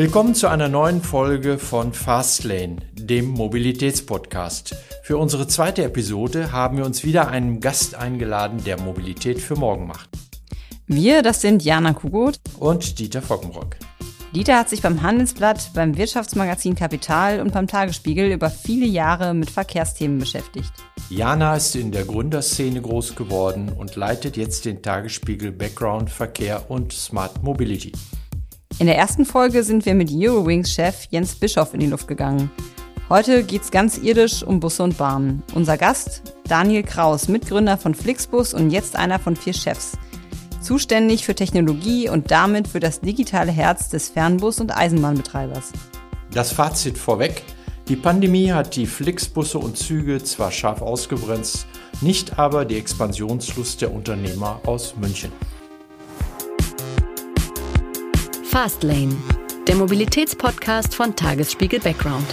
Willkommen zu einer neuen Folge von Fastlane, dem Mobilitätspodcast. Für unsere zweite Episode haben wir uns wieder einen Gast eingeladen, der Mobilität für morgen macht. Wir, das sind Jana Kugut und Dieter Fockenrock. Dieter hat sich beim Handelsblatt, beim Wirtschaftsmagazin Kapital und beim Tagesspiegel über viele Jahre mit Verkehrsthemen beschäftigt. Jana ist in der Gründerszene groß geworden und leitet jetzt den Tagesspiegel Background Verkehr und Smart Mobility. In der ersten Folge sind wir mit Eurowings-Chef Jens Bischoff in die Luft gegangen. Heute geht's ganz irdisch um Busse und Bahnen. Unser Gast, Daniel Kraus, Mitgründer von Flixbus und jetzt einer von vier Chefs. Zuständig für Technologie und damit für das digitale Herz des Fernbus- und Eisenbahnbetreibers. Das Fazit vorweg. Die Pandemie hat die Flixbusse und Züge zwar scharf ausgebremst, nicht aber die Expansionslust der Unternehmer aus München. Fastlane, der Mobilitätspodcast von Tagesspiegel Background.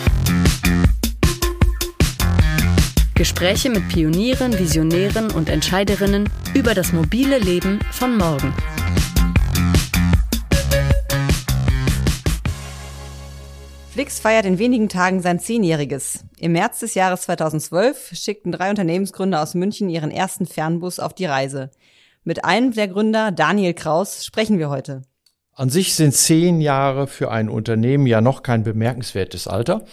Gespräche mit Pionieren, Visionären und Entscheiderinnen über das mobile Leben von morgen. Flix feiert in wenigen Tagen sein Zehnjähriges. Im März des Jahres 2012 schickten drei Unternehmensgründer aus München ihren ersten Fernbus auf die Reise. Mit einem der Gründer, Daniel Kraus, sprechen wir heute. An sich sind zehn Jahre für ein Unternehmen ja noch kein bemerkenswertes Alter.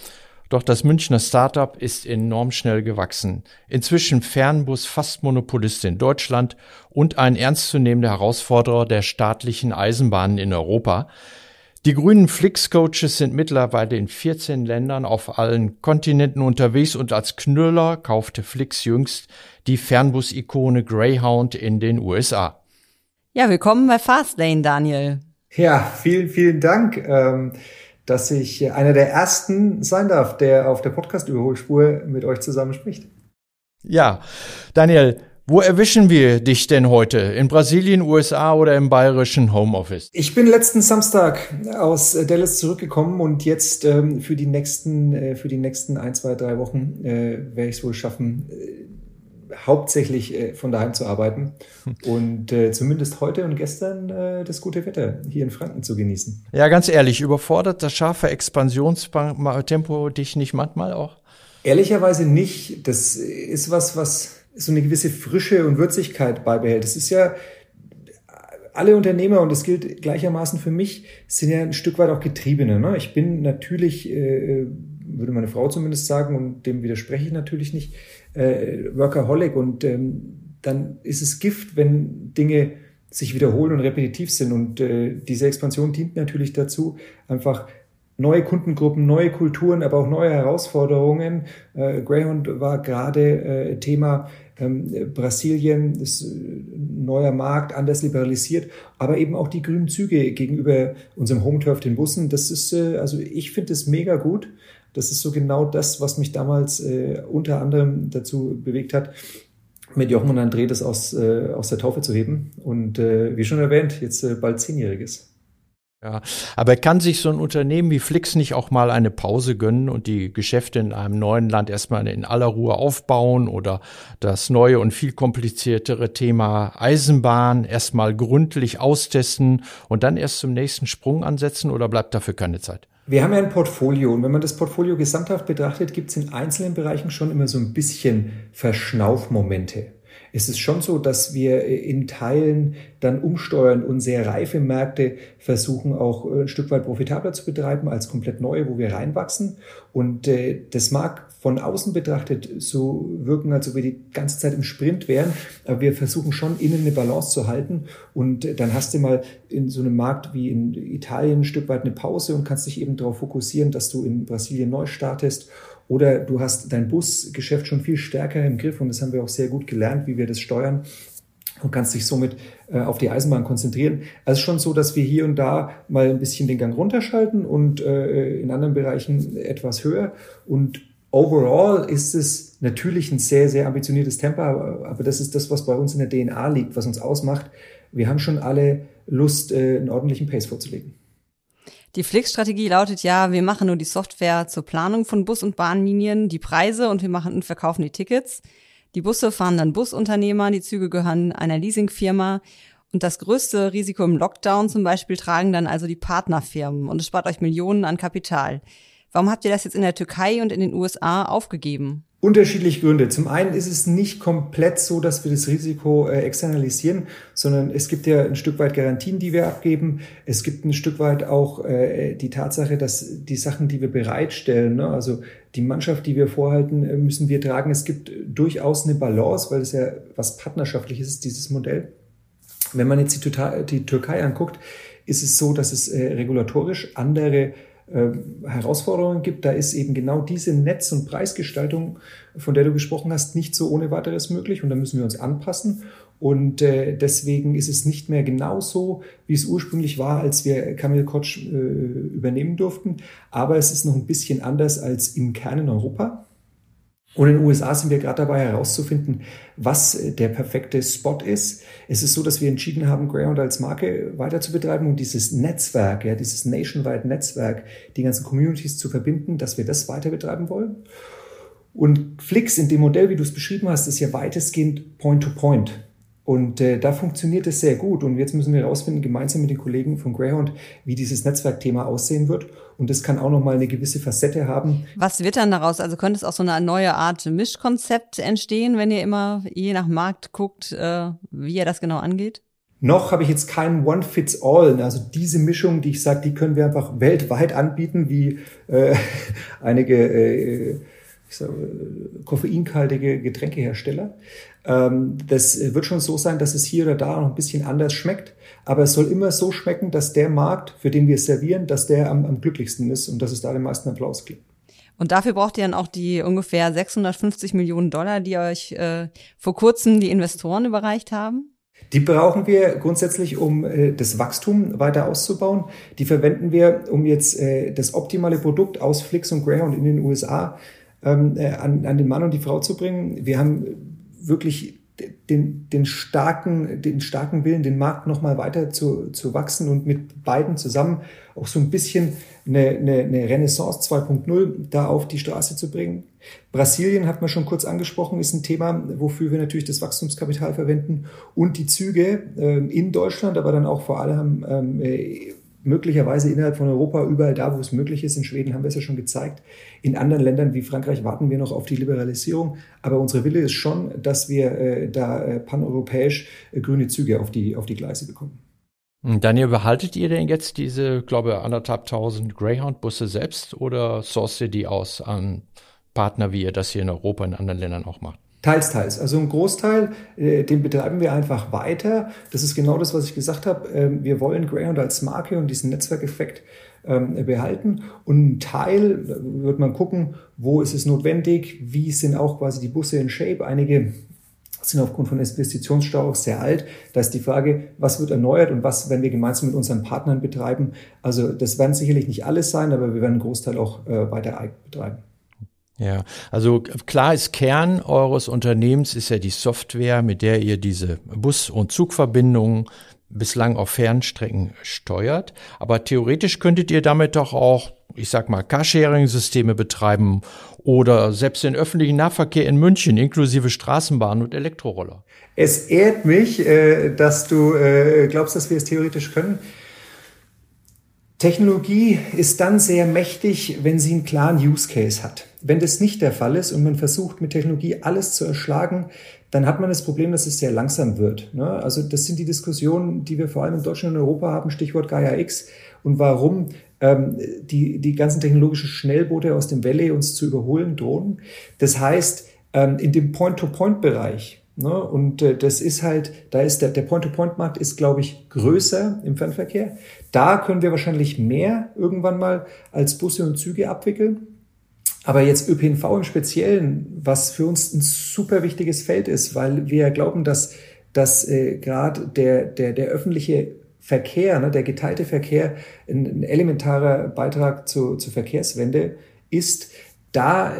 Doch das Münchner Startup ist enorm schnell gewachsen. Inzwischen Fernbus fast Monopolist in Deutschland und ein ernstzunehmender Herausforderer der staatlichen Eisenbahnen in Europa. Die grünen Flix-Coaches sind mittlerweile in 14 Ländern auf allen Kontinenten unterwegs und als Knüller kaufte Flix jüngst die Fernbus-Ikone Greyhound in den USA. Ja, willkommen bei Fastlane, Daniel. Ja, vielen, vielen Dank. Ähm dass ich einer der ersten sein darf, der auf der Podcast-Überholspur mit euch zusammen spricht. Ja, Daniel, wo erwischen wir dich denn heute? In Brasilien, USA oder im bayerischen Homeoffice? Ich bin letzten Samstag aus Dallas zurückgekommen und jetzt ähm, für die nächsten, äh, für die nächsten ein, zwei, drei Wochen äh, werde ich es wohl schaffen, äh, hauptsächlich äh, von daheim zu arbeiten und äh, zumindest heute und gestern äh, das gute Wetter hier in Franken zu genießen. Ja, ganz ehrlich, überfordert das scharfe Expansionstempo dich nicht manchmal auch? Ehrlicherweise nicht. Das ist was, was so eine gewisse Frische und Würzigkeit beibehält. Das ist ja alle Unternehmer, und das gilt gleichermaßen für mich, sind ja ein Stück weit auch Getriebene. Ne? Ich bin natürlich, äh, würde meine Frau zumindest sagen, und dem widerspreche ich natürlich nicht, äh, Workaholic und ähm, dann ist es Gift, wenn Dinge sich wiederholen und repetitiv sind. Und äh, diese Expansion dient natürlich dazu, einfach neue Kundengruppen, neue Kulturen, aber auch neue Herausforderungen. Äh, Greyhound war gerade äh, Thema ähm, Brasilien, das äh, neuer Markt, anders liberalisiert, aber eben auch die grünen Züge gegenüber unserem Home Turf, den Bussen. Das ist, äh, also ich finde es mega gut. Das ist so genau das, was mich damals äh, unter anderem dazu bewegt hat, mit Jochen und André das aus, äh, aus der Taufe zu heben. Und äh, wie schon erwähnt, jetzt äh, bald zehnjähriges. Ja, aber kann sich so ein Unternehmen wie Flix nicht auch mal eine Pause gönnen und die Geschäfte in einem neuen Land erstmal in aller Ruhe aufbauen oder das neue und viel kompliziertere Thema Eisenbahn erstmal gründlich austesten und dann erst zum nächsten Sprung ansetzen oder bleibt dafür keine Zeit? Wir haben ja ein Portfolio und wenn man das Portfolio gesamthaft betrachtet, gibt es in einzelnen Bereichen schon immer so ein bisschen Verschnaufmomente. Es ist schon so, dass wir in Teilen dann umsteuern und sehr reife Märkte versuchen auch ein Stück weit profitabler zu betreiben als komplett neue, wo wir reinwachsen. Und äh, das mag von außen betrachtet so wirken, als ob wir die ganze Zeit im Sprint wären, aber wir versuchen schon innen eine Balance zu halten. Und dann hast du mal in so einem Markt wie in Italien ein Stück weit eine Pause und kannst dich eben darauf fokussieren, dass du in Brasilien neu startest. Oder du hast dein Busgeschäft schon viel stärker im Griff und das haben wir auch sehr gut gelernt, wie wir das steuern und kannst dich somit äh, auf die Eisenbahn konzentrieren. Also schon so, dass wir hier und da mal ein bisschen den Gang runterschalten und äh, in anderen Bereichen etwas höher. Und Overall ist es natürlich ein sehr, sehr ambitioniertes Tempo, aber das ist das, was bei uns in der DNA liegt, was uns ausmacht. Wir haben schon alle Lust, äh, einen ordentlichen Pace vorzulegen. Die Flix-Strategie lautet ja, wir machen nur die Software zur Planung von Bus- und Bahnlinien, die Preise und wir machen und verkaufen die Tickets. Die Busse fahren dann Busunternehmer, die Züge gehören einer Leasingfirma Und das größte Risiko im Lockdown zum Beispiel tragen dann also die Partnerfirmen und es spart euch Millionen an Kapital. Warum habt ihr das jetzt in der Türkei und in den USA aufgegeben? Unterschiedliche Gründe. Zum einen ist es nicht komplett so, dass wir das Risiko äh, externalisieren, sondern es gibt ja ein Stück weit Garantien, die wir abgeben. Es gibt ein Stück weit auch äh, die Tatsache, dass die Sachen, die wir bereitstellen, ne, also die Mannschaft, die wir vorhalten, äh, müssen wir tragen. Es gibt durchaus eine Balance, weil es ja was partnerschaftliches ist, dieses Modell. Wenn man jetzt die, die Türkei anguckt, ist es so, dass es äh, regulatorisch andere ähm, Herausforderungen gibt, da ist eben genau diese Netz- und Preisgestaltung, von der du gesprochen hast, nicht so ohne weiteres möglich und da müssen wir uns anpassen. Und äh, deswegen ist es nicht mehr genau so, wie es ursprünglich war, als wir Kamil Koch äh, übernehmen durften. Aber es ist noch ein bisschen anders als im Kern in Europa. Und in den USA sind wir gerade dabei herauszufinden, was äh, der perfekte Spot ist. Es ist so, dass wir entschieden haben, Greyhound als Marke weiter zu betreiben und dieses Netzwerk, ja, dieses nationwide Netzwerk, die ganzen Communities zu verbinden, dass wir das weiter betreiben wollen. Und Flix in dem Modell, wie du es beschrieben hast, ist ja weitestgehend Point-to-Point. -point. Und äh, da funktioniert es sehr gut. Und jetzt müssen wir herausfinden, gemeinsam mit den Kollegen von Greyhound, wie dieses Netzwerkthema aussehen wird. Und das kann auch nochmal eine gewisse Facette haben. Was wird dann daraus? Also könnte es auch so eine neue Art Mischkonzept entstehen, wenn ihr immer je nach Markt guckt, äh, wie ihr das genau angeht? Noch habe ich jetzt keinen One-Fits-All. Also diese Mischung, die ich sage, die können wir einfach weltweit anbieten, wie äh, einige äh, ich sag, koffeinkaltige Getränkehersteller. Ähm, das wird schon so sein, dass es hier oder da noch ein bisschen anders schmeckt. Aber es soll immer so schmecken, dass der Markt, für den wir es servieren, dass der am, am glücklichsten ist und dass es da den meisten Applaus gibt. Und dafür braucht ihr dann auch die ungefähr 650 Millionen Dollar, die euch äh, vor kurzem die Investoren überreicht haben? Die brauchen wir grundsätzlich, um äh, das Wachstum weiter auszubauen. Die verwenden wir, um jetzt äh, das optimale Produkt aus Flix und Greyhound in den USA ähm, äh, an, an den Mann und die Frau zu bringen. Wir haben wirklich den, den starken, den starken Willen, den Markt nochmal weiter zu, zu wachsen und mit beiden zusammen auch so ein bisschen eine, eine, eine Renaissance 2.0 da auf die Straße zu bringen. Brasilien hat man schon kurz angesprochen, ist ein Thema, wofür wir natürlich das Wachstumskapital verwenden und die Züge äh, in Deutschland, aber dann auch vor allem ähm, äh, möglicherweise innerhalb von Europa, überall da, wo es möglich ist. In Schweden haben wir es ja schon gezeigt. In anderen Ländern wie Frankreich warten wir noch auf die Liberalisierung. Aber unsere Wille ist schon, dass wir äh, da äh, paneuropäisch äh, grüne Züge auf die, auf die Gleise bekommen. Daniel, behaltet ihr denn jetzt diese, glaube ich, anderthalb tausend Greyhound-Busse selbst oder sourced ihr die aus an Partner, wie ihr das hier in Europa in anderen Ländern auch macht? Teils, teils. Also ein Großteil, äh, den betreiben wir einfach weiter. Das ist genau das, was ich gesagt habe. Ähm, wir wollen Greyhound als Marke und diesen Netzwerkeffekt ähm, behalten. Und ein Teil wird man gucken, wo ist es notwendig, wie sind auch quasi die Busse in Shape. Einige sind aufgrund von Investitionsstau auch sehr alt. Da ist die Frage, was wird erneuert und was werden wir gemeinsam mit unseren Partnern betreiben. Also das werden sicherlich nicht alles sein, aber wir werden einen Großteil auch äh, weiter betreiben. Ja, also klar ist Kern eures Unternehmens ist ja die Software, mit der ihr diese Bus- und Zugverbindungen bislang auf Fernstrecken steuert. Aber theoretisch könntet ihr damit doch auch, ich sag mal, Carsharing-Systeme betreiben oder selbst den öffentlichen Nahverkehr in München inklusive Straßenbahn und Elektroroller. Es ehrt mich, äh, dass du äh, glaubst, dass wir es theoretisch können. Technologie ist dann sehr mächtig, wenn sie einen klaren Use Case hat. Wenn das nicht der Fall ist und man versucht mit Technologie alles zu erschlagen, dann hat man das Problem, dass es sehr langsam wird. Ne? Also das sind die Diskussionen, die wir vor allem in Deutschland und Europa haben, Stichwort Gaia X und warum ähm, die, die ganzen technologischen Schnellboote aus dem Valley uns zu überholen drohen. Das heißt, ähm, in dem Point-to-Point-Bereich, Ne? Und äh, das ist halt, da ist der, der Point-to-Point-Markt ist, glaube ich, größer im Fernverkehr. Da können wir wahrscheinlich mehr irgendwann mal als Busse und Züge abwickeln. Aber jetzt ÖPNV im Speziellen, was für uns ein super wichtiges Feld ist, weil wir glauben, dass, dass äh, gerade der, der, der öffentliche Verkehr, ne, der geteilte Verkehr ein, ein elementarer Beitrag zu, zur Verkehrswende ist. Da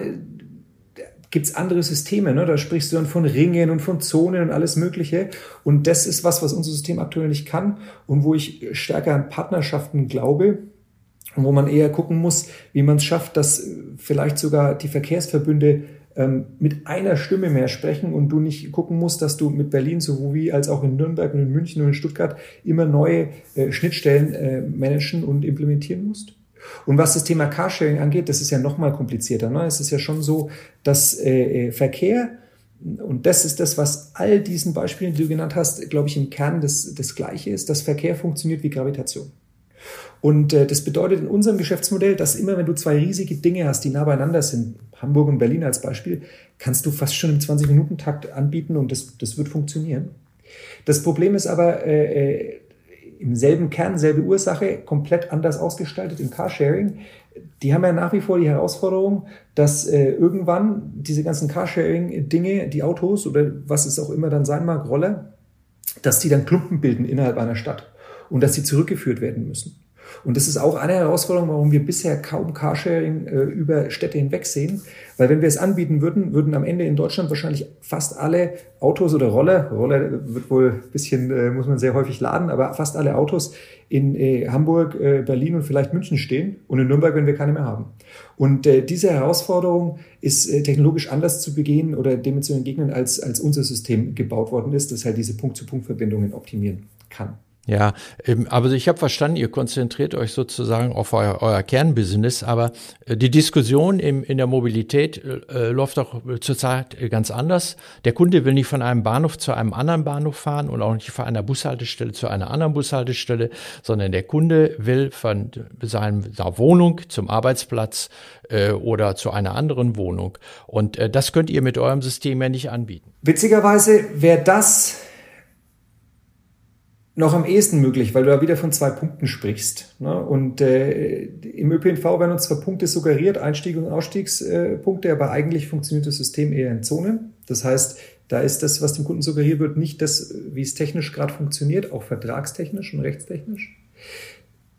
gibt's andere Systeme. Ne? Da sprichst du dann von Ringen und von Zonen und alles Mögliche. Und das ist was, was unser System aktuell nicht kann und wo ich stärker an Partnerschaften glaube und wo man eher gucken muss, wie man es schafft, dass vielleicht sogar die Verkehrsverbünde ähm, mit einer Stimme mehr sprechen und du nicht gucken musst, dass du mit Berlin sowie als auch in Nürnberg und in München und in Stuttgart immer neue äh, Schnittstellen äh, managen und implementieren musst. Und was das Thema Carsharing angeht, das ist ja noch mal komplizierter. Ne? Es ist ja schon so, dass äh, äh, Verkehr und das ist das, was all diesen Beispielen, die du genannt hast, glaube ich, im Kern das, das Gleiche ist, dass Verkehr funktioniert wie Gravitation. Und äh, das bedeutet in unserem Geschäftsmodell, dass immer, wenn du zwei riesige Dinge hast, die nah beieinander sind, Hamburg und Berlin als Beispiel, kannst du fast schon im 20-Minuten-Takt anbieten und das, das wird funktionieren. Das Problem ist aber, äh, äh im selben Kern, selbe Ursache, komplett anders ausgestaltet im Carsharing. Die haben ja nach wie vor die Herausforderung, dass äh, irgendwann diese ganzen Carsharing-Dinge, die Autos oder was es auch immer dann sein mag, Roller, dass die dann Klumpen bilden innerhalb einer Stadt und dass sie zurückgeführt werden müssen. Und das ist auch eine Herausforderung, warum wir bisher kaum Carsharing äh, über Städte hinweg sehen. Weil wenn wir es anbieten würden, würden am Ende in Deutschland wahrscheinlich fast alle Autos oder Roller, Roller wird wohl ein bisschen, äh, muss man sehr häufig laden, aber fast alle Autos in äh, Hamburg, äh, Berlin und vielleicht München stehen und in Nürnberg, wenn wir keine mehr haben. Und äh, diese Herausforderung ist äh, technologisch anders zu begehen oder dem zu entgegnen, als, als unser System gebaut worden ist, das halt diese Punkt-zu-Punkt-Verbindungen optimieren kann. Ja, aber ich habe verstanden, ihr konzentriert euch sozusagen auf euer, euer Kernbusiness, aber äh, die Diskussion im, in der Mobilität äh, läuft doch zurzeit ganz anders. Der Kunde will nicht von einem Bahnhof zu einem anderen Bahnhof fahren und auch nicht von einer Bushaltestelle zu einer anderen Bushaltestelle, sondern der Kunde will von seiner Wohnung zum Arbeitsplatz äh, oder zu einer anderen Wohnung. Und äh, das könnt ihr mit eurem System ja nicht anbieten. Witzigerweise wäre das noch am ehesten möglich, weil du da wieder von zwei Punkten sprichst. Ne? Und äh, im ÖPNV werden uns zwar Punkte suggeriert, Einstieg- und Ausstiegspunkte, aber eigentlich funktioniert das System eher in Zonen. Das heißt, da ist das, was dem Kunden suggeriert wird, nicht das, wie es technisch gerade funktioniert, auch vertragstechnisch und rechtstechnisch.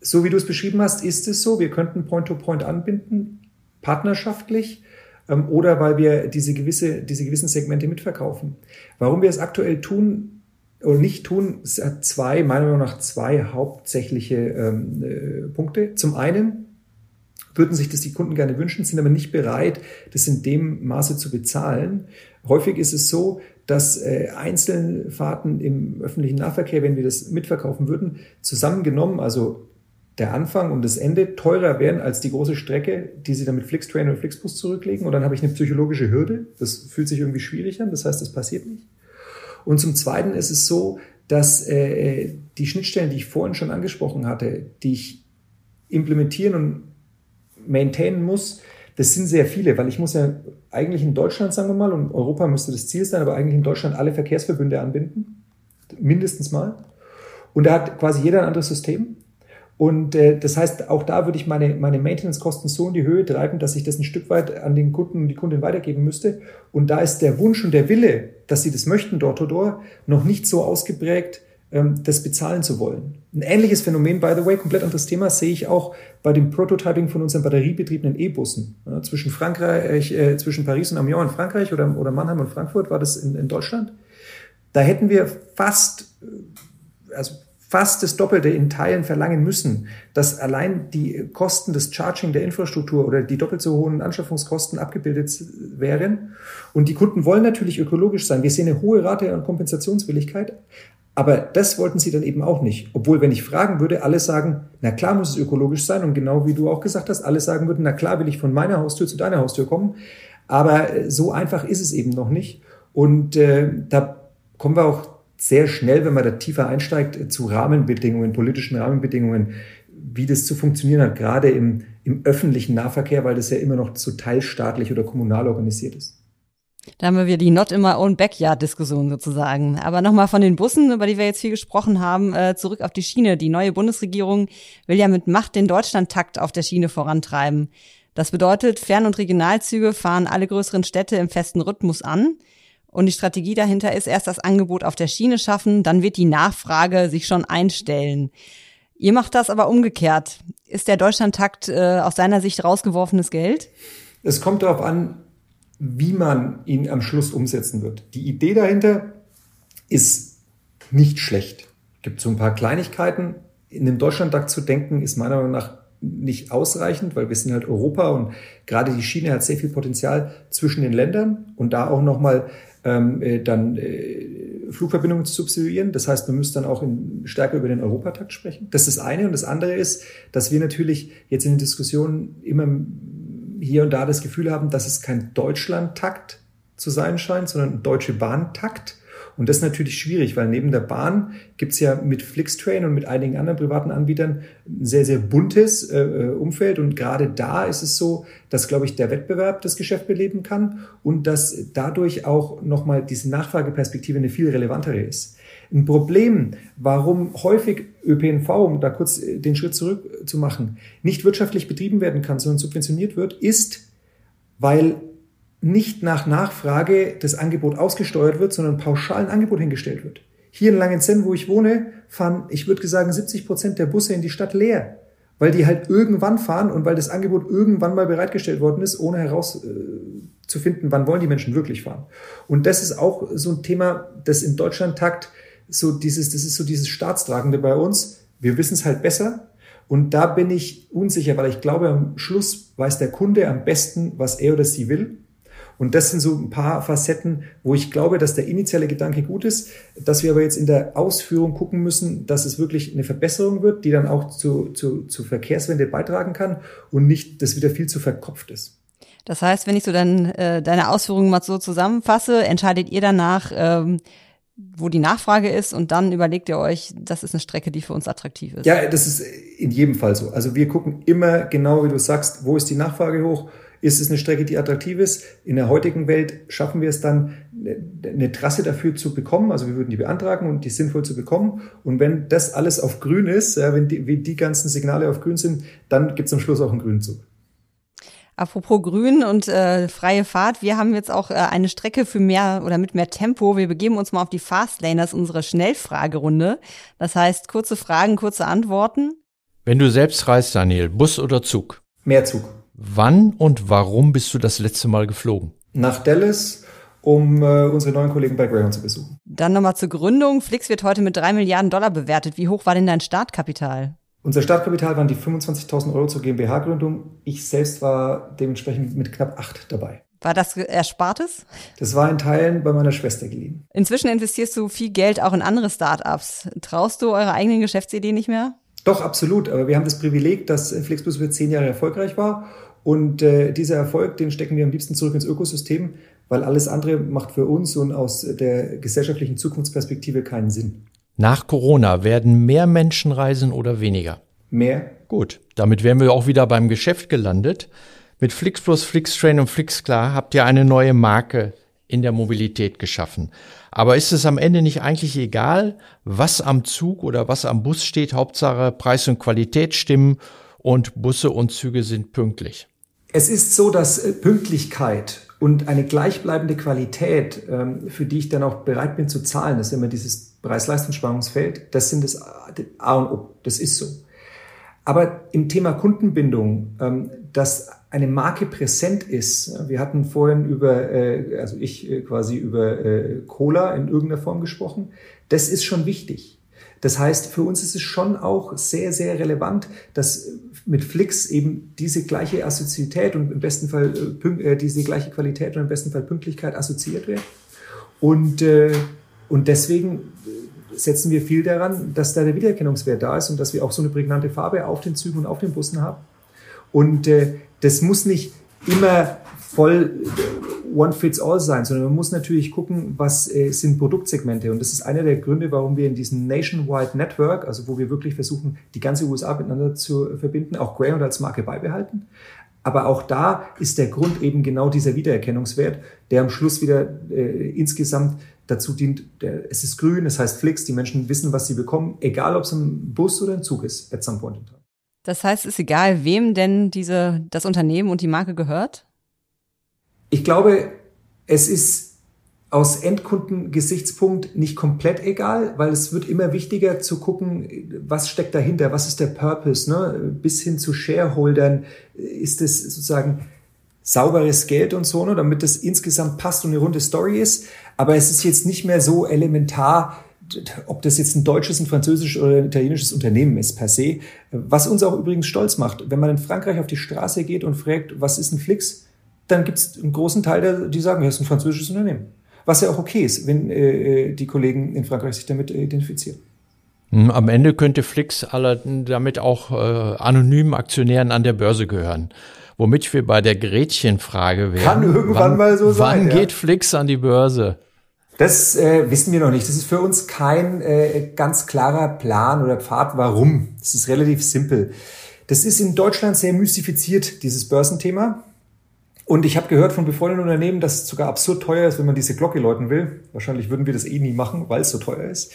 So wie du es beschrieben hast, ist es so. Wir könnten Point-to-Point -Point anbinden, partnerschaftlich ähm, oder weil wir diese, gewisse, diese gewissen Segmente mitverkaufen. Warum wir es aktuell tun, oder nicht tun, es hat zwei, meiner Meinung nach zwei hauptsächliche ähm, äh, Punkte. Zum einen würden sich das die Kunden gerne wünschen, sind aber nicht bereit, das in dem Maße zu bezahlen. Häufig ist es so, dass äh, Einzelfahrten im öffentlichen Nahverkehr, wenn wir das mitverkaufen würden, zusammengenommen, also der Anfang und das Ende teurer wären als die große Strecke, die sie dann mit Flixtrain oder Flixbus zurücklegen. Und dann habe ich eine psychologische Hürde. Das fühlt sich irgendwie schwierig an. Das heißt, das passiert nicht. Und zum Zweiten ist es so, dass äh, die Schnittstellen, die ich vorhin schon angesprochen hatte, die ich implementieren und maintainen muss, das sind sehr viele, weil ich muss ja eigentlich in Deutschland, sagen wir mal, und Europa müsste das Ziel sein, aber eigentlich in Deutschland alle Verkehrsverbünde anbinden, mindestens mal. Und da hat quasi jeder ein anderes System. Und äh, das heißt, auch da würde ich meine, meine Maintenance-Kosten so in die Höhe treiben, dass ich das ein Stück weit an den Kunden und die Kundin weitergeben müsste. Und da ist der Wunsch und der Wille, dass sie das möchten, dort oder dort, noch nicht so ausgeprägt, ähm, das bezahlen zu wollen. Ein ähnliches Phänomen, by the way, komplett anderes Thema, sehe ich auch bei dem Prototyping von unseren batteriebetriebenen E-Bussen. Ja, zwischen Frankreich, äh, zwischen Paris und Amiens in Frankreich oder, oder Mannheim und Frankfurt war das in, in Deutschland. Da hätten wir fast, äh, also fast das Doppelte in Teilen verlangen müssen, dass allein die Kosten des Charging der Infrastruktur oder die doppelt so hohen Anschaffungskosten abgebildet wären. Und die Kunden wollen natürlich ökologisch sein. Wir sehen eine hohe Rate an Kompensationswilligkeit. Aber das wollten sie dann eben auch nicht. Obwohl, wenn ich fragen würde, alle sagen, na klar muss es ökologisch sein. Und genau wie du auch gesagt hast, alle sagen würden, na klar will ich von meiner Haustür zu deiner Haustür kommen. Aber so einfach ist es eben noch nicht. Und äh, da kommen wir auch sehr schnell, wenn man da tiefer einsteigt, zu Rahmenbedingungen, politischen Rahmenbedingungen, wie das zu funktionieren hat, gerade im, im öffentlichen Nahverkehr, weil das ja immer noch so teilstaatlich oder kommunal organisiert ist. Da haben wir die Not in my own backyard-Diskussion sozusagen. Aber nochmal von den Bussen, über die wir jetzt viel gesprochen haben, äh, zurück auf die Schiene. Die neue Bundesregierung will ja mit Macht den Deutschlandtakt auf der Schiene vorantreiben. Das bedeutet, Fern- und Regionalzüge fahren alle größeren Städte im festen Rhythmus an. Und die Strategie dahinter ist erst das Angebot auf der Schiene schaffen, dann wird die Nachfrage sich schon einstellen. Ihr macht das aber umgekehrt. Ist der Deutschlandtakt äh, aus seiner Sicht rausgeworfenes Geld? Es kommt darauf an, wie man ihn am Schluss umsetzen wird. Die Idee dahinter ist nicht schlecht. Es gibt so ein paar Kleinigkeiten. In dem Deutschlandtakt zu denken, ist meiner Meinung nach nicht ausreichend, weil wir sind halt Europa und gerade die Schiene hat sehr viel Potenzial zwischen den Ländern und da auch nochmal ähm, äh, dann äh, Flugverbindungen zu substituieren. Das heißt, man müsste dann auch in, stärker über den Europatakt sprechen. Das ist das eine. Und das andere ist, dass wir natürlich jetzt in den Diskussionen immer hier und da das Gefühl haben, dass es kein Deutschland-Takt zu sein scheint, sondern ein deutsche Bahntakt. Und das ist natürlich schwierig, weil neben der Bahn gibt's ja mit Flixtrain und mit einigen anderen privaten Anbietern ein sehr, sehr buntes äh, äh, Umfeld. Und gerade da ist es so, dass, glaube ich, der Wettbewerb das Geschäft beleben kann und dass dadurch auch nochmal diese Nachfrageperspektive eine viel relevantere ist. Ein Problem, warum häufig ÖPNV, um da kurz äh, den Schritt zurück zu machen, nicht wirtschaftlich betrieben werden kann, sondern subventioniert wird, ist, weil nicht nach Nachfrage das Angebot ausgesteuert wird, sondern pauschal ein Angebot hingestellt wird. Hier in Langenzenn, wo ich wohne, fahren, ich würde sagen, 70 Prozent der Busse in die Stadt leer, weil die halt irgendwann fahren und weil das Angebot irgendwann mal bereitgestellt worden ist, ohne herauszufinden, äh, wann wollen die Menschen wirklich fahren. Und das ist auch so ein Thema, das in Deutschland takt, so dieses, das ist so dieses Staatstragende bei uns. Wir wissen es halt besser. Und da bin ich unsicher, weil ich glaube, am Schluss weiß der Kunde am besten, was er oder sie will. Und das sind so ein paar Facetten, wo ich glaube, dass der initiale Gedanke gut ist, dass wir aber jetzt in der Ausführung gucken müssen, dass es wirklich eine Verbesserung wird, die dann auch zu, zu, zu Verkehrswende beitragen kann und nicht, dass wieder viel zu verkopft ist. Das heißt, wenn ich so dann äh, deine Ausführungen mal so zusammenfasse, entscheidet ihr danach, ähm, wo die Nachfrage ist und dann überlegt ihr euch, das ist eine Strecke, die für uns attraktiv ist. Ja, das ist in jedem Fall so. Also wir gucken immer genau, wie du sagst, wo ist die Nachfrage hoch, ist es eine Strecke, die attraktiv ist? In der heutigen Welt schaffen wir es dann, eine Trasse dafür zu bekommen. Also wir würden die beantragen und die sinnvoll zu bekommen. Und wenn das alles auf grün ist, ja, wenn, die, wenn die ganzen Signale auf grün sind, dann gibt es am Schluss auch einen grünen Zug. Apropos Grün und äh, freie Fahrt, wir haben jetzt auch äh, eine Strecke für mehr oder mit mehr Tempo. Wir begeben uns mal auf die Fastlane, das ist unsere Schnellfragerunde. Das heißt, kurze Fragen, kurze Antworten. Wenn du selbst reist, Daniel, Bus oder Zug? Mehr Zug. Wann und warum bist du das letzte Mal geflogen? Nach Dallas, um äh, unsere neuen Kollegen bei Greyhound zu besuchen. Dann nochmal zur Gründung. Flix wird heute mit drei Milliarden Dollar bewertet. Wie hoch war denn dein Startkapital? Unser Startkapital waren die 25.000 Euro zur GmbH-Gründung. Ich selbst war dementsprechend mit knapp acht dabei. War das Erspartes? Das war in Teilen bei meiner Schwester geliehen. Inzwischen investierst du viel Geld auch in andere Startups. Traust du eure eigenen Geschäftsideen nicht mehr? Doch, absolut. Aber wir haben das Privileg, dass Flixbus über zehn Jahre erfolgreich war und äh, dieser Erfolg, den stecken wir am liebsten zurück ins Ökosystem, weil alles andere macht für uns und aus der gesellschaftlichen Zukunftsperspektive keinen Sinn. Nach Corona werden mehr Menschen reisen oder weniger? Mehr. Gut, damit wären wir auch wieder beim Geschäft gelandet. Mit Flixplus, Flixtrain und Flixklar habt ihr eine neue Marke in der Mobilität geschaffen. Aber ist es am Ende nicht eigentlich egal, was am Zug oder was am Bus steht? Hauptsache Preis und Qualität stimmen und Busse und Züge sind pünktlich. Es ist so, dass äh, Pünktlichkeit und eine gleichbleibende Qualität, ähm, für die ich dann auch bereit bin zu zahlen, das ist immer dieses Preis-Leistungsspannungsfeld, das sind das A und O. Das ist so. Aber im Thema Kundenbindung, ähm, dass eine Marke präsent ist. Wir hatten vorhin über, äh, also ich äh, quasi über Cola in irgendeiner Form gesprochen. Das ist schon wichtig. Das heißt, für uns ist es schon auch sehr, sehr relevant, dass mit Flix eben diese gleiche Assoziität und im besten Fall äh, äh, diese gleiche Qualität und im besten Fall Pünktlichkeit assoziiert wird. Und, äh, und deswegen setzen wir viel daran, dass da der Wiedererkennungswert da ist und dass wir auch so eine prägnante Farbe auf den Zügen und auf den Bussen haben. Und äh, das muss nicht immer voll one fits all sein, sondern man muss natürlich gucken, was äh, sind Produktsegmente. Und das ist einer der Gründe, warum wir in diesem Nationwide Network, also wo wir wirklich versuchen, die ganze USA miteinander zu verbinden, auch Greyhound als Marke beibehalten. Aber auch da ist der Grund eben genau dieser Wiedererkennungswert, der am Schluss wieder äh, insgesamt dazu dient, der, es ist grün, es heißt Flix, die Menschen wissen, was sie bekommen, egal ob es ein Bus oder ein Zug ist, at some point in time. Das heißt, es ist egal, wem denn diese, das Unternehmen und die Marke gehört? Ich glaube, es ist aus Endkundengesichtspunkt nicht komplett egal, weil es wird immer wichtiger zu gucken, was steckt dahinter, was ist der Purpose, ne? bis hin zu Shareholdern, ist es sozusagen sauberes Geld und so, ne? damit das insgesamt passt und eine runde Story ist. Aber es ist jetzt nicht mehr so elementar, ob das jetzt ein deutsches, ein französisches oder ein italienisches Unternehmen ist per se. Was uns auch übrigens stolz macht, wenn man in Frankreich auf die Straße geht und fragt, was ist ein Flix, dann gibt es einen großen Teil, die sagen, ja, es ist ein französisches Unternehmen. Was ja auch okay ist, wenn äh, die Kollegen in Frankreich sich damit identifizieren. Hm, am Ende könnte Flix alle damit auch äh, anonymen Aktionären an der Börse gehören. Womit wir bei der Gretchenfrage wären. Kann irgendwann wann, mal so sein. Wann ja. geht Flix an die Börse? Das äh, wissen wir noch nicht. Das ist für uns kein äh, ganz klarer Plan oder Pfad. Warum? Das ist relativ simpel. Das ist in Deutschland sehr mystifiziert, dieses Börsenthema. Und ich habe gehört von befreundeten Unternehmen, dass es sogar absurd teuer ist, wenn man diese Glocke läuten will. Wahrscheinlich würden wir das eh nie machen, weil es so teuer ist.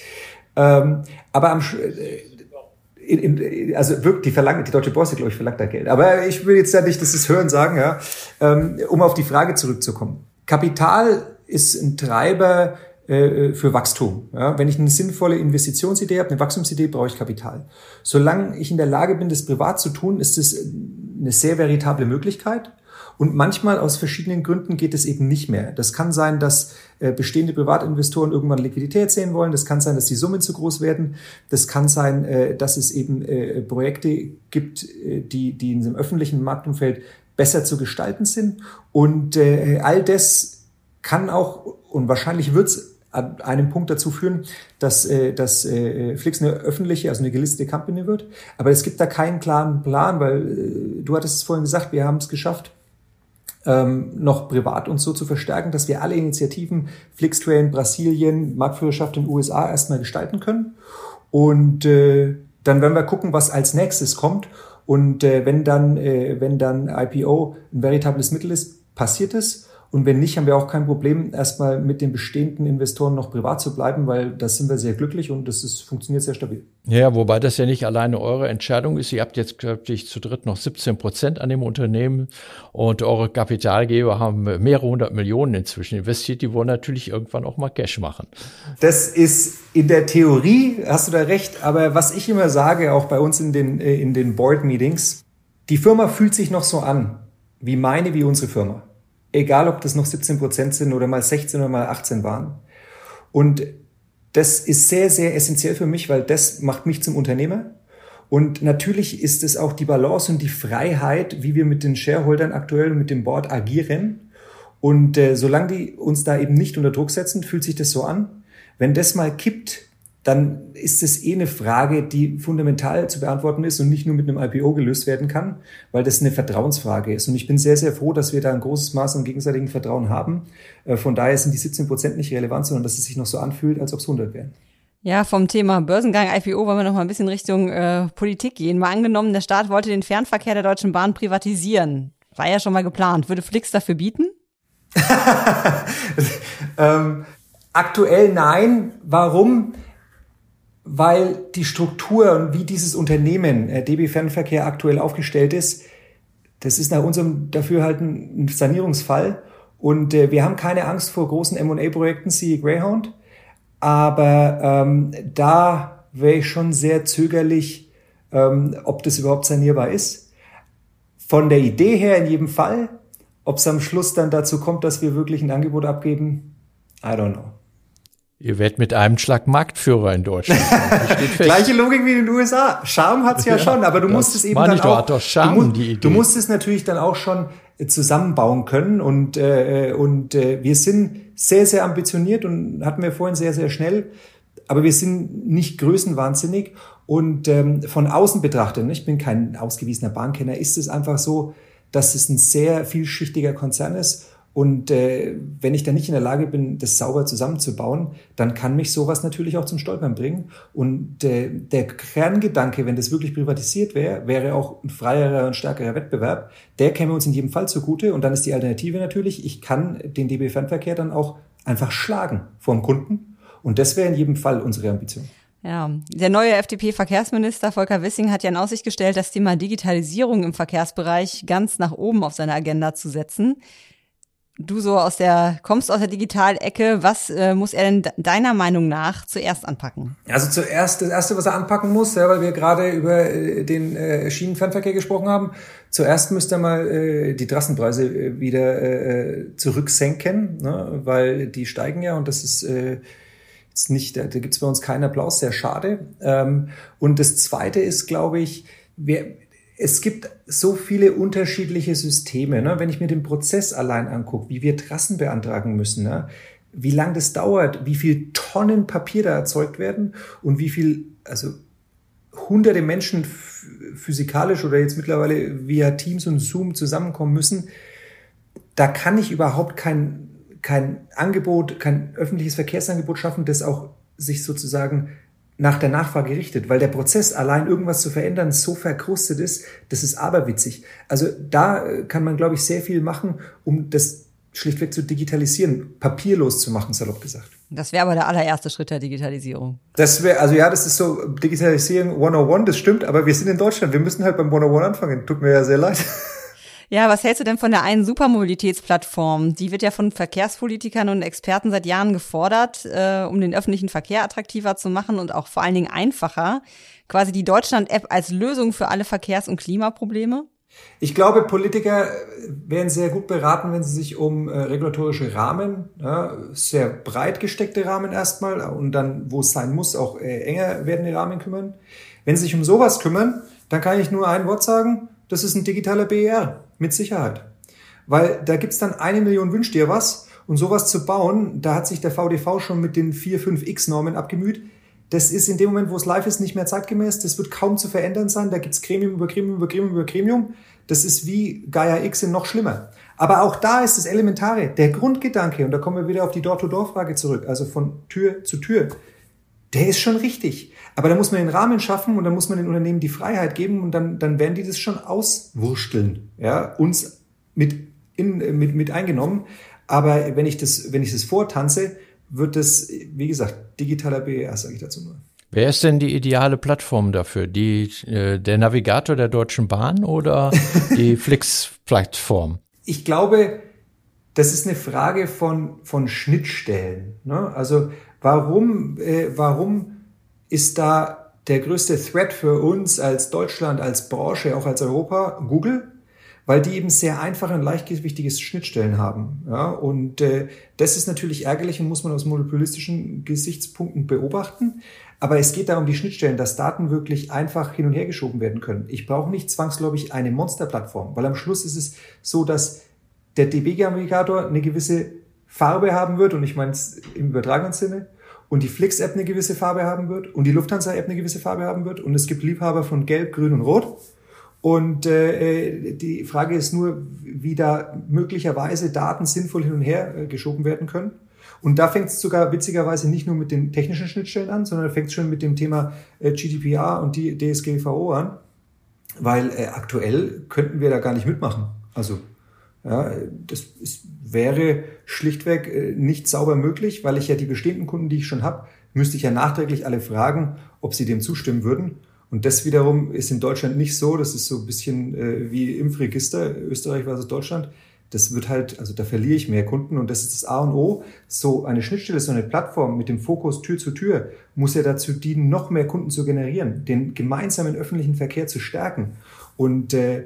Ähm, aber am, äh, in, in, also wirklich, die verlangt, die Deutsche Börse, glaube ich, verlangt da Geld. Aber ich will jetzt ja nicht, dass es hören sagen, ja, ähm, um auf die Frage zurückzukommen. Kapital ist ein Treiber äh, für Wachstum. Ja, wenn ich eine sinnvolle Investitionsidee habe, eine Wachstumsidee, brauche ich Kapital. Solange ich in der Lage bin, das privat zu tun, ist es eine sehr veritable Möglichkeit. Und manchmal aus verschiedenen Gründen geht es eben nicht mehr. Das kann sein, dass äh, bestehende Privatinvestoren irgendwann Liquidität sehen wollen. Das kann sein, dass die Summen zu groß werden. Das kann sein, äh, dass es eben äh, Projekte gibt, die, die in dem öffentlichen Marktumfeld besser zu gestalten sind. Und all das kann auch und wahrscheinlich wird es an einem Punkt dazu führen, dass, äh, dass äh, Flix eine öffentliche, also eine gelistete Company wird. Aber es gibt da keinen klaren Plan, weil äh, du hattest es vorhin gesagt, wir haben es geschafft, ähm, noch privat uns so zu verstärken, dass wir alle Initiativen, Flixtrain, Brasilien, Marktführerschaft in den USA erstmal gestalten können. Und äh, dann werden wir gucken, was als nächstes kommt. Und äh, wenn dann, äh, wenn dann IPO ein veritables Mittel ist, passiert es. Und wenn nicht, haben wir auch kein Problem, erstmal mit den bestehenden Investoren noch privat zu bleiben, weil da sind wir sehr glücklich und das ist, funktioniert sehr stabil. Ja, wobei das ja nicht alleine eure Entscheidung ist. Ihr habt jetzt, glaube ich, zu dritt noch 17 Prozent an dem Unternehmen und eure Kapitalgeber haben mehrere hundert Millionen inzwischen investiert. Die wollen natürlich irgendwann auch mal Cash machen. Das ist in der Theorie, hast du da recht, aber was ich immer sage, auch bei uns in den, äh, in den Board-Meetings, die Firma fühlt sich noch so an, wie meine, wie unsere Firma egal ob das noch 17 Prozent sind oder mal 16 oder mal 18 waren. Und das ist sehr, sehr essentiell für mich, weil das macht mich zum Unternehmer. Und natürlich ist es auch die Balance und die Freiheit, wie wir mit den Shareholdern aktuell und mit dem Board agieren. Und äh, solange die uns da eben nicht unter Druck setzen, fühlt sich das so an. Wenn das mal kippt, dann ist es eh eine Frage, die fundamental zu beantworten ist und nicht nur mit einem IPO gelöst werden kann, weil das eine Vertrauensfrage ist. Und ich bin sehr, sehr froh, dass wir da ein großes Maß an gegenseitigem Vertrauen haben. Äh, von daher sind die 17 Prozent nicht relevant, sondern dass es sich noch so anfühlt, als ob es 100 wären. Ja, vom Thema Börsengang IPO wollen wir noch mal ein bisschen Richtung äh, Politik gehen. Mal angenommen, der Staat wollte den Fernverkehr der Deutschen Bahn privatisieren. War ja schon mal geplant. Würde Flix dafür bieten? ähm, aktuell nein. Warum? Weil die Struktur und wie dieses Unternehmen äh, DB Fernverkehr aktuell aufgestellt ist, das ist nach unserem Dafürhalten ein Sanierungsfall. Und äh, wir haben keine Angst vor großen M&A-Projekten, siehe Greyhound. Aber ähm, da wäre ich schon sehr zögerlich, ähm, ob das überhaupt sanierbar ist. Von der Idee her in jedem Fall. Ob es am Schluss dann dazu kommt, dass wir wirklich ein Angebot abgeben, I don't know. Ihr werdet mit einem Schlag Marktführer in Deutschland. Gleiche Logik wie in den USA. Charme hat's ja, ja schon, aber du musst es eben dann ich, auch. Doch Charme, du, musst, du musst es natürlich dann auch schon äh, zusammenbauen können und äh, und äh, wir sind sehr sehr ambitioniert und hatten wir vorhin sehr sehr schnell, aber wir sind nicht größenwahnsinnig und ähm, von außen betrachtet, ne, ich bin kein ausgewiesener Bahnkenner, ist es einfach so, dass es ein sehr vielschichtiger Konzern ist und äh, wenn ich dann nicht in der Lage bin, das sauber zusammenzubauen, dann kann mich sowas natürlich auch zum Stolpern bringen. Und äh, der Kerngedanke, wenn das wirklich privatisiert wäre, wäre auch ein freierer und stärkerer Wettbewerb. Der käme uns in jedem Fall zugute. Und dann ist die Alternative natürlich, ich kann den DB Fernverkehr dann auch einfach schlagen vom Kunden. Und das wäre in jedem Fall unsere Ambition. Ja, der neue FDP-Verkehrsminister Volker Wissing hat ja in Aussicht gestellt, das Thema Digitalisierung im Verkehrsbereich ganz nach oben auf seine Agenda zu setzen du so aus der, kommst aus der Digitalecke, was äh, muss er denn deiner Meinung nach zuerst anpacken? Also zuerst, das erste, was er anpacken muss, ja, weil wir gerade über äh, den äh, Schienenfernverkehr gesprochen haben, zuerst müsste er mal äh, die Trassenpreise äh, wieder äh, zurücksenken, ne, weil die steigen ja und das ist äh, ist nicht, da, da gibt es bei uns keinen Applaus, sehr schade. Ähm, und das Zweite ist, glaube ich, wir, es gibt so viele unterschiedliche Systeme. Ne? Wenn ich mir den Prozess allein angucke, wie wir Trassen beantragen müssen, ne? wie lang das dauert, wie viel Tonnen Papier da erzeugt werden und wie viel, also hunderte Menschen physikalisch oder jetzt mittlerweile via Teams und Zoom zusammenkommen müssen, da kann ich überhaupt kein, kein Angebot, kein öffentliches Verkehrsangebot schaffen, das auch sich sozusagen nach der Nachfrage richtet, weil der Prozess allein irgendwas zu verändern so verkrustet ist, das ist aberwitzig. Also da äh, kann man, glaube ich, sehr viel machen, um das schlichtweg zu digitalisieren, papierlos zu machen, salopp gesagt. Das wäre aber der allererste Schritt der Digitalisierung. Das wäre, also ja, das ist so Digitalisierung 101, das stimmt, aber wir sind in Deutschland, wir müssen halt beim 101 anfangen. Tut mir ja sehr leid. Ja, was hältst du denn von der einen Supermobilitätsplattform? Die wird ja von Verkehrspolitikern und Experten seit Jahren gefordert, äh, um den öffentlichen Verkehr attraktiver zu machen und auch vor allen Dingen einfacher. Quasi die Deutschland-App als Lösung für alle Verkehrs- und Klimaprobleme? Ich glaube, Politiker wären sehr gut beraten, wenn sie sich um äh, regulatorische Rahmen, ja, sehr breit gesteckte Rahmen erstmal und dann, wo es sein muss, auch äh, enger werdende Rahmen kümmern. Wenn sie sich um sowas kümmern, dann kann ich nur ein Wort sagen, das ist ein digitaler BER, mit Sicherheit. Weil da gibt's dann eine Million Wünsch dir was und sowas zu bauen, da hat sich der VDV schon mit den 4, 5 X-Normen abgemüht. Das ist in dem Moment, wo es live ist, nicht mehr zeitgemäß. Das wird kaum zu verändern sein. Da gibt's Gremium über Gremium über Gremium über Gremium. Das ist wie Gaia X in noch schlimmer. Aber auch da ist das Elementare, der Grundgedanke, und da kommen wir wieder auf die Door-to-Door-Frage zurück, also von Tür zu Tür, der ist schon richtig. Aber da muss man den Rahmen schaffen und dann muss man den Unternehmen die Freiheit geben und dann, dann werden die das schon auswursteln, ja, uns mit, in, mit, mit eingenommen. Aber wenn ich das, wenn ich das vortanze, wird das, wie gesagt, digitaler BER, sage ich dazu nur. Wer ist denn die ideale Plattform dafür? Die, äh, der Navigator der Deutschen Bahn oder die Flix-Plattform? Ich glaube, das ist eine Frage von, von Schnittstellen. Ne? Also warum, äh, warum ist da der größte Threat für uns als Deutschland, als Branche, auch als Europa Google, weil die eben sehr einfache und leichtgewichtige Schnittstellen haben. Ja, und äh, das ist natürlich ärgerlich und muss man aus monopolistischen Gesichtspunkten beobachten. Aber es geht darum, die Schnittstellen, dass Daten wirklich einfach hin und her geschoben werden können. Ich brauche nicht zwangsläufig eine Monsterplattform, weil am Schluss ist es so, dass der DB-Navigator eine gewisse Farbe haben wird, und ich meine es im übertragenen Sinne, und die Flix-App eine gewisse Farbe haben wird und die Lufthansa-App eine gewisse Farbe haben wird und es gibt Liebhaber von Gelb, Grün und Rot. Und äh, die Frage ist nur, wie da möglicherweise Daten sinnvoll hin und her äh, geschoben werden können. Und da fängt es sogar witzigerweise nicht nur mit den technischen Schnittstellen an, sondern fängt schon mit dem Thema äh, GDPR und die DSGVO an, weil äh, aktuell könnten wir da gar nicht mitmachen. Also ja, das ist, wäre schlichtweg äh, nicht sauber möglich, weil ich ja die bestehenden Kunden, die ich schon habe, müsste ich ja nachträglich alle fragen, ob sie dem zustimmen würden. Und das wiederum ist in Deutschland nicht so. Das ist so ein bisschen äh, wie Impfregister, Österreich versus Deutschland. Das wird halt, also da verliere ich mehr Kunden und das ist das A und O. So eine Schnittstelle, so eine Plattform mit dem Fokus Tür zu Tür muss ja dazu dienen, noch mehr Kunden zu generieren, den gemeinsamen öffentlichen Verkehr zu stärken. Und äh,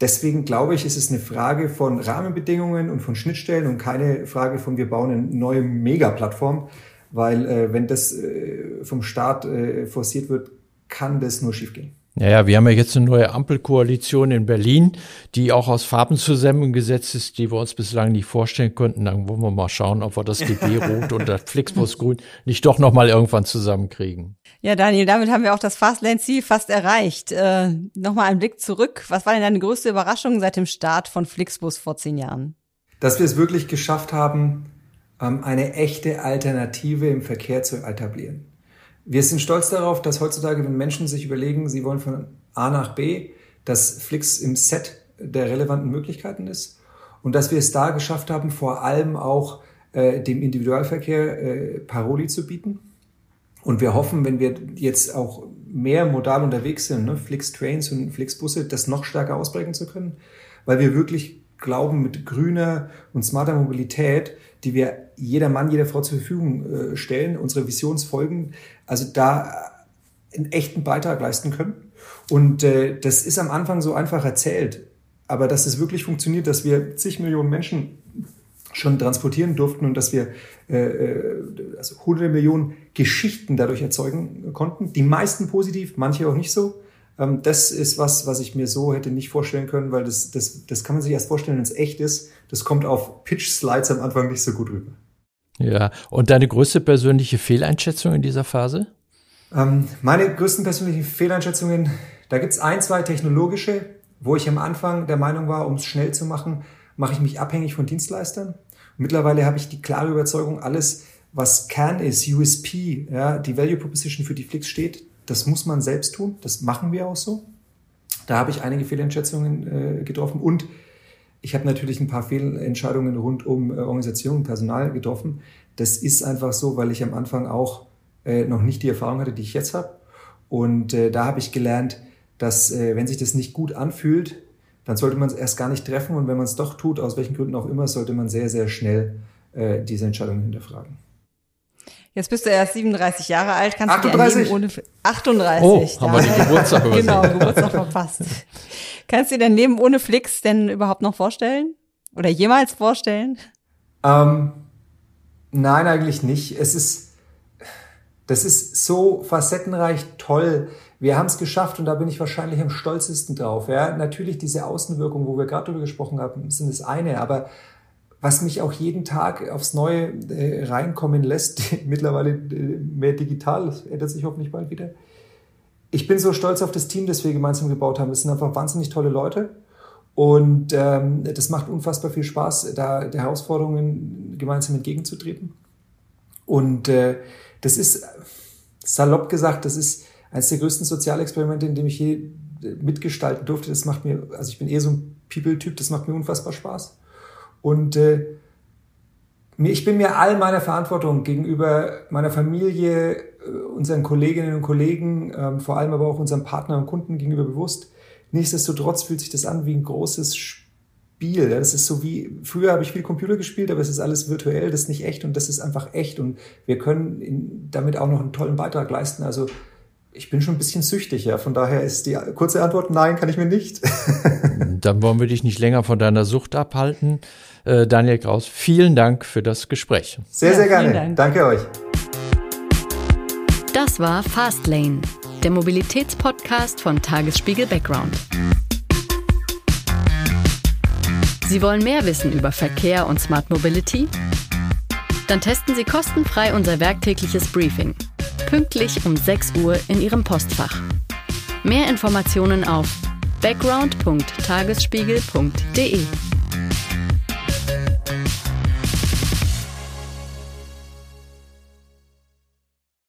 Deswegen glaube ich, ist es eine Frage von Rahmenbedingungen und von Schnittstellen und keine Frage von, wir bauen eine neue Mega-Plattform, weil äh, wenn das äh, vom Staat äh, forciert wird, kann das nur schiefgehen. Naja, wir haben ja jetzt eine neue Ampelkoalition in Berlin, die auch aus Farben zusammengesetzt ist, die wir uns bislang nicht vorstellen konnten. Dann wollen wir mal schauen, ob wir das DB Rot und das Flixbus Grün nicht doch nochmal irgendwann zusammenkriegen. Ja, Daniel, damit haben wir auch das Fastlane-Ziel fast erreicht. Äh, Nochmal ein Blick zurück. Was war denn deine größte Überraschung seit dem Start von Flixbus vor zehn Jahren? Dass wir es wirklich geschafft haben, ähm, eine echte Alternative im Verkehr zu etablieren. Wir sind stolz darauf, dass heutzutage, wenn Menschen sich überlegen, sie wollen von A nach B, dass Flix im Set der relevanten Möglichkeiten ist und dass wir es da geschafft haben, vor allem auch äh, dem Individualverkehr äh, Paroli zu bieten. Und wir hoffen, wenn wir jetzt auch mehr modal unterwegs sind, ne, Flix-Trains und Flix-Busse, das noch stärker ausbrechen zu können, weil wir wirklich glauben, mit grüner und smarter Mobilität, die wir jeder Mann, jeder Frau zur Verfügung äh, stellen, unsere Visionsfolgen, also da einen echten Beitrag leisten können. Und äh, das ist am Anfang so einfach erzählt. Aber dass es wirklich funktioniert, dass wir zig Millionen Menschen schon transportieren durften und dass wir äh, äh, also hunderte Millionen Geschichten dadurch erzeugen konnten. Die meisten positiv, manche auch nicht so. Ähm, das ist was, was ich mir so hätte nicht vorstellen können, weil das, das, das kann man sich erst vorstellen, wenn es echt ist. Das kommt auf Pitch-Slides am Anfang nicht so gut rüber. Ja, und deine größte persönliche Fehleinschätzung in dieser Phase? Ähm, meine größten persönlichen Fehleinschätzungen, da gibt's ein, zwei technologische, wo ich am Anfang der Meinung war, um es schnell zu machen, mache ich mich abhängig von Dienstleistern. Mittlerweile habe ich die klare Überzeugung, alles, was Kern ist, USP, ja, die Value Proposition für die Flix steht, das muss man selbst tun. Das machen wir auch so. Da habe ich einige Fehlentscheidungen äh, getroffen und ich habe natürlich ein paar Fehlentscheidungen rund um äh, Organisation und Personal getroffen. Das ist einfach so, weil ich am Anfang auch äh, noch nicht die Erfahrung hatte, die ich jetzt habe. Und äh, da habe ich gelernt, dass äh, wenn sich das nicht gut anfühlt, dann sollte man es erst gar nicht treffen. Und wenn man es doch tut, aus welchen Gründen auch immer, sollte man sehr, sehr schnell äh, diese Entscheidung hinterfragen. Jetzt bist du erst 37 Jahre alt, kannst 38. du dir ohne 38. Oh, haben wir den Geburtstag übersehen. Genau, Geburtstag verpasst. kannst du dir dein Leben ohne Flix denn überhaupt noch vorstellen? Oder jemals vorstellen? Ähm, nein, eigentlich nicht. Es ist, das ist so facettenreich toll. Wir haben es geschafft und da bin ich wahrscheinlich am stolzesten drauf. Ja, natürlich diese Außenwirkung, wo wir gerade drüber gesprochen haben, sind das eine, aber was mich auch jeden Tag aufs Neue äh, reinkommen lässt, mittlerweile äh, mehr digital, das ändert sich hoffentlich bald wieder. Ich bin so stolz auf das Team, das wir gemeinsam gebaut haben. Es sind einfach wahnsinnig tolle Leute. Und ähm, das macht unfassbar viel Spaß, da der Herausforderungen gemeinsam entgegenzutreten. Und äh, das ist, salopp gesagt, das ist eines der größten Sozialexperimente, in dem ich je äh, mitgestalten durfte. Das macht mir, also ich bin eher so ein People-Typ, das macht mir unfassbar Spaß. Und äh, ich bin mir all meiner Verantwortung gegenüber meiner Familie, äh, unseren Kolleginnen und Kollegen, ähm, vor allem aber auch unseren Partnern und Kunden gegenüber bewusst. Nichtsdestotrotz fühlt sich das an wie ein großes Spiel. Das ist so wie, früher habe ich viel Computer gespielt, aber es ist alles virtuell, das ist nicht echt und das ist einfach echt und wir können damit auch noch einen tollen Beitrag leisten. Also ich bin schon ein bisschen süchtig, ja. Von daher ist die kurze Antwort, nein, kann ich mir nicht. Dann wollen wir dich nicht länger von deiner Sucht abhalten. Äh, Daniel Kraus, vielen Dank für das Gespräch. Sehr, sehr gerne. Dank. Danke euch. Das war Fastlane, der Mobilitätspodcast von Tagesspiegel Background. Sie wollen mehr wissen über Verkehr und Smart Mobility? Dann testen Sie kostenfrei unser werktägliches Briefing. Pünktlich um 6 Uhr in Ihrem Postfach. Mehr Informationen auf background.tagesspiegel.de